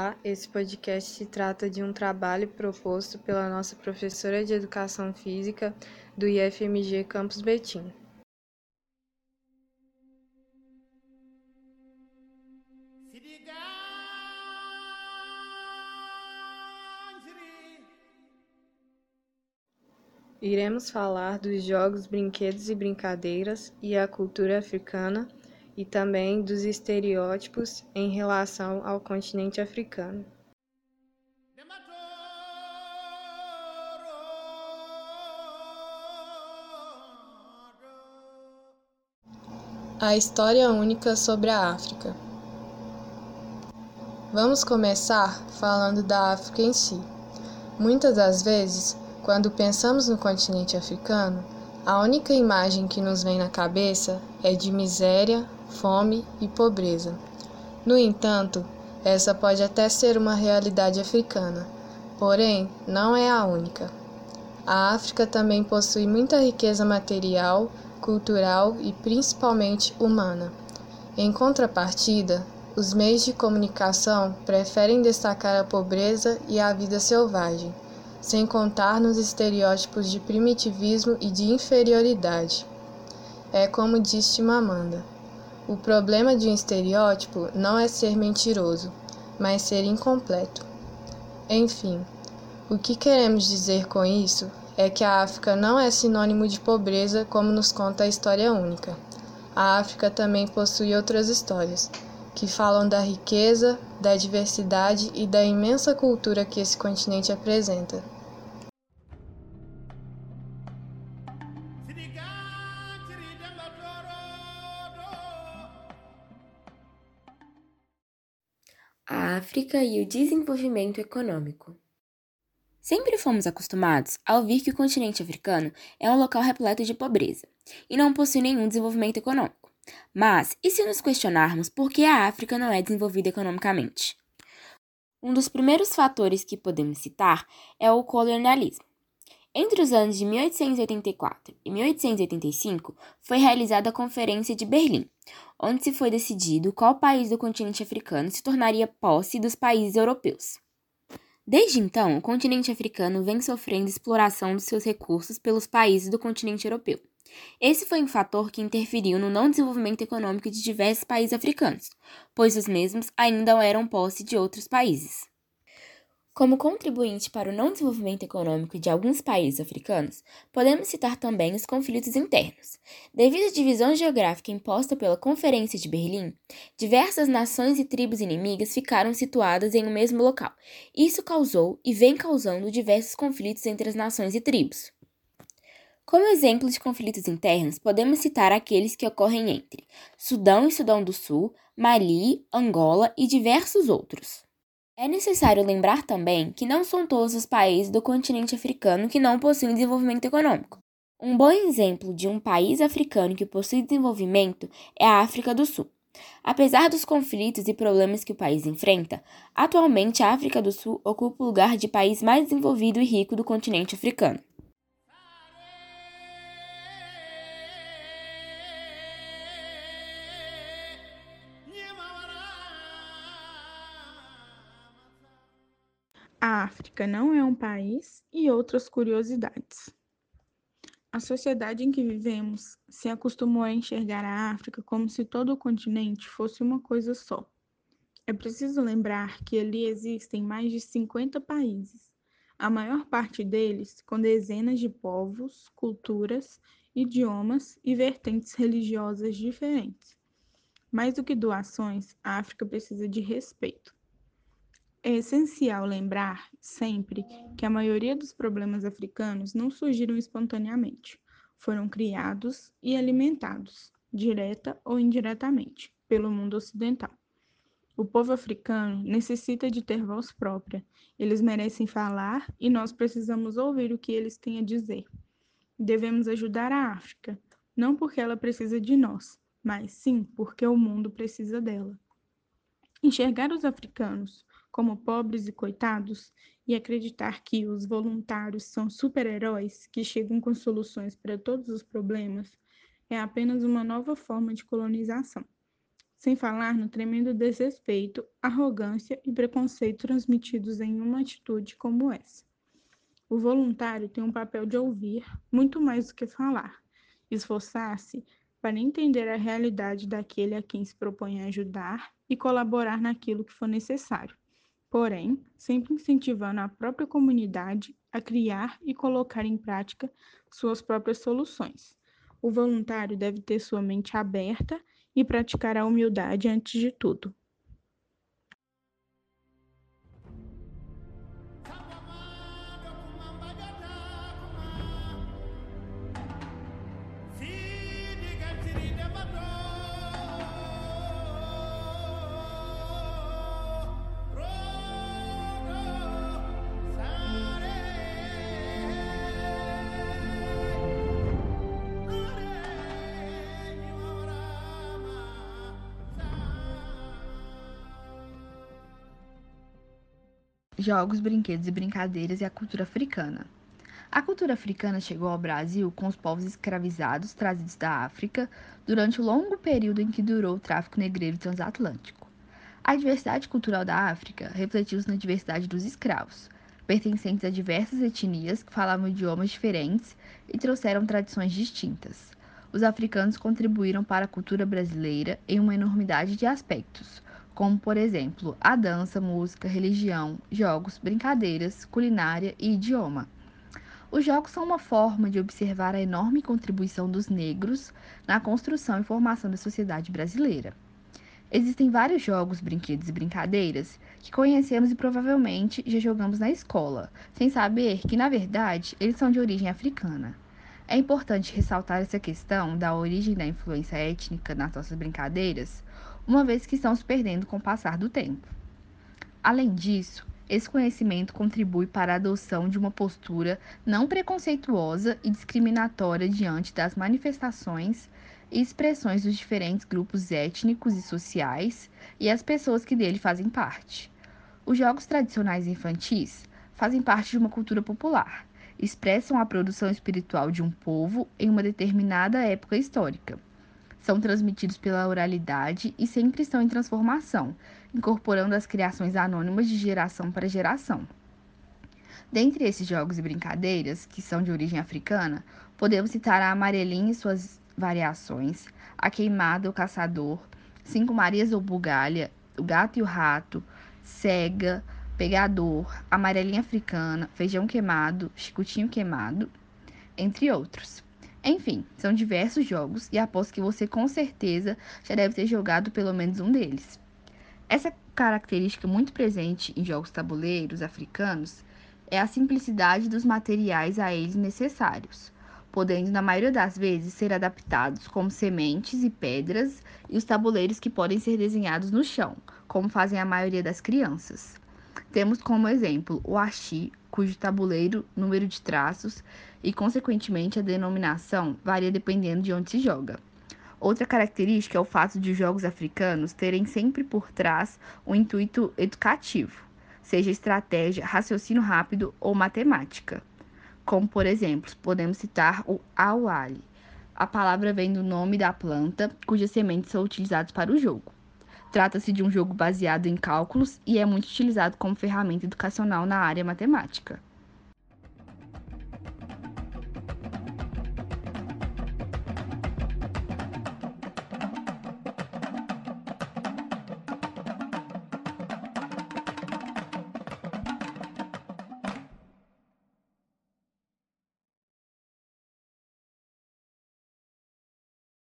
Olá, esse podcast se trata de um trabalho proposto pela nossa professora de Educação Física do IFMG Campus Betim. Iremos falar dos jogos, brinquedos e brincadeiras e a cultura africana e também dos estereótipos em relação ao continente africano. A história única sobre a África. Vamos começar falando da África em si. Muitas das vezes, quando pensamos no continente africano, a única imagem que nos vem na cabeça é de miséria, fome e pobreza. No entanto, essa pode até ser uma realidade africana, porém não é a única. A África também possui muita riqueza material, cultural e principalmente humana. Em contrapartida, os meios de comunicação preferem destacar a pobreza e a vida selvagem sem contar nos estereótipos de primitivismo e de inferioridade. É como disse Chimamanda: o problema de um estereótipo não é ser mentiroso, mas ser incompleto. Enfim, o que queremos dizer com isso é que a África não é sinônimo de pobreza, como nos conta a história única. A África também possui outras histórias, que falam da riqueza, da diversidade e da imensa cultura que esse continente apresenta. A África e o desenvolvimento econômico. Sempre fomos acostumados a ouvir que o continente africano é um local repleto de pobreza e não possui nenhum desenvolvimento econômico. Mas, e se nos questionarmos por que a África não é desenvolvida economicamente? Um dos primeiros fatores que podemos citar é o colonialismo. Entre os anos de 1884 e 1885, foi realizada a Conferência de Berlim, onde se foi decidido qual país do continente africano se tornaria posse dos países europeus. Desde então, o continente africano vem sofrendo exploração dos seus recursos pelos países do continente europeu. Esse foi um fator que interferiu no não desenvolvimento econômico de diversos países africanos, pois os mesmos ainda eram posse de outros países. Como contribuinte para o não desenvolvimento econômico de alguns países africanos, podemos citar também os conflitos internos. Devido à divisão geográfica imposta pela Conferência de Berlim, diversas nações e tribos inimigas ficaram situadas em um mesmo local. Isso causou e vem causando diversos conflitos entre as nações e tribos. Como exemplo de conflitos internos, podemos citar aqueles que ocorrem entre Sudão e Sudão do Sul, Mali, Angola e diversos outros. É necessário lembrar também que não são todos os países do continente africano que não possuem desenvolvimento econômico. Um bom exemplo de um país africano que possui desenvolvimento é a África do Sul. Apesar dos conflitos e problemas que o país enfrenta, atualmente a África do Sul ocupa o lugar de país mais desenvolvido e rico do continente africano. África não é um país e outras curiosidades. A sociedade em que vivemos se acostumou a enxergar a África como se todo o continente fosse uma coisa só. É preciso lembrar que ali existem mais de 50 países, a maior parte deles com dezenas de povos, culturas, idiomas e vertentes religiosas diferentes. Mais do que doações, a África precisa de respeito. É essencial lembrar sempre que a maioria dos problemas africanos não surgiram espontaneamente, foram criados e alimentados, direta ou indiretamente, pelo mundo ocidental. O povo africano necessita de ter voz própria, eles merecem falar e nós precisamos ouvir o que eles têm a dizer. Devemos ajudar a África, não porque ela precisa de nós, mas sim porque o mundo precisa dela. Enxergar os africanos como pobres e coitados e acreditar que os voluntários são super-heróis que chegam com soluções para todos os problemas é apenas uma nova forma de colonização. sem falar no tremendo desrespeito, arrogância e preconceito transmitidos em uma atitude como essa. O voluntário tem um papel de ouvir muito mais do que falar, esforçar-se para entender a realidade daquele a quem se propõe a ajudar e colaborar naquilo que for necessário. Porém, sempre incentivando a própria comunidade a criar e colocar em prática suas próprias soluções. O voluntário deve ter sua mente aberta e praticar a humildade antes de tudo. Jogos, brinquedos e brincadeiras e a cultura africana. A cultura africana chegou ao Brasil com os povos escravizados trazidos da África durante o longo período em que durou o tráfico negreiro transatlântico. A diversidade cultural da África refletiu-se na diversidade dos escravos, pertencentes a diversas etnias que falavam idiomas diferentes e trouxeram tradições distintas. Os africanos contribuíram para a cultura brasileira em uma enormidade de aspectos, como por exemplo a dança, música, religião, jogos, brincadeiras, culinária e idioma. Os jogos são uma forma de observar a enorme contribuição dos negros na construção e formação da sociedade brasileira. Existem vários jogos, brinquedos e brincadeiras que conhecemos e provavelmente já jogamos na escola, sem saber que, na verdade, eles são de origem africana. É importante ressaltar essa questão da origem da influência étnica nas nossas brincadeiras, uma vez que estão se perdendo com o passar do tempo. Além disso, esse conhecimento contribui para a adoção de uma postura não preconceituosa e discriminatória diante das manifestações e expressões dos diferentes grupos étnicos e sociais e as pessoas que dele fazem parte. Os jogos tradicionais infantis fazem parte de uma cultura popular, expressam a produção espiritual de um povo em uma determinada época histórica são transmitidos pela oralidade e sempre estão em transformação, incorporando as criações anônimas de geração para geração. Dentre esses jogos e brincadeiras, que são de origem africana, podemos citar a amarelinha e suas variações, a queimada, o caçador, cinco marias ou bugalha, o gato e o rato, cega, pegador, amarelinha africana, feijão queimado, chicotinho queimado, entre outros. Enfim, são diversos jogos e aposto que você com certeza já deve ter jogado pelo menos um deles. Essa característica muito presente em jogos tabuleiros africanos é a simplicidade dos materiais a eles necessários, podendo na maioria das vezes ser adaptados como sementes e pedras e os tabuleiros que podem ser desenhados no chão, como fazem a maioria das crianças. Temos como exemplo o achi, cujo tabuleiro, número de traços e, consequentemente, a denominação varia dependendo de onde se joga. Outra característica é o fato de os jogos africanos terem sempre por trás um intuito educativo, seja estratégia, raciocínio rápido ou matemática. Como, por exemplo, podemos citar o awali. A palavra vem do nome da planta, cujas sementes são utilizadas para o jogo. Trata-se de um jogo baseado em cálculos e é muito utilizado como ferramenta educacional na área matemática.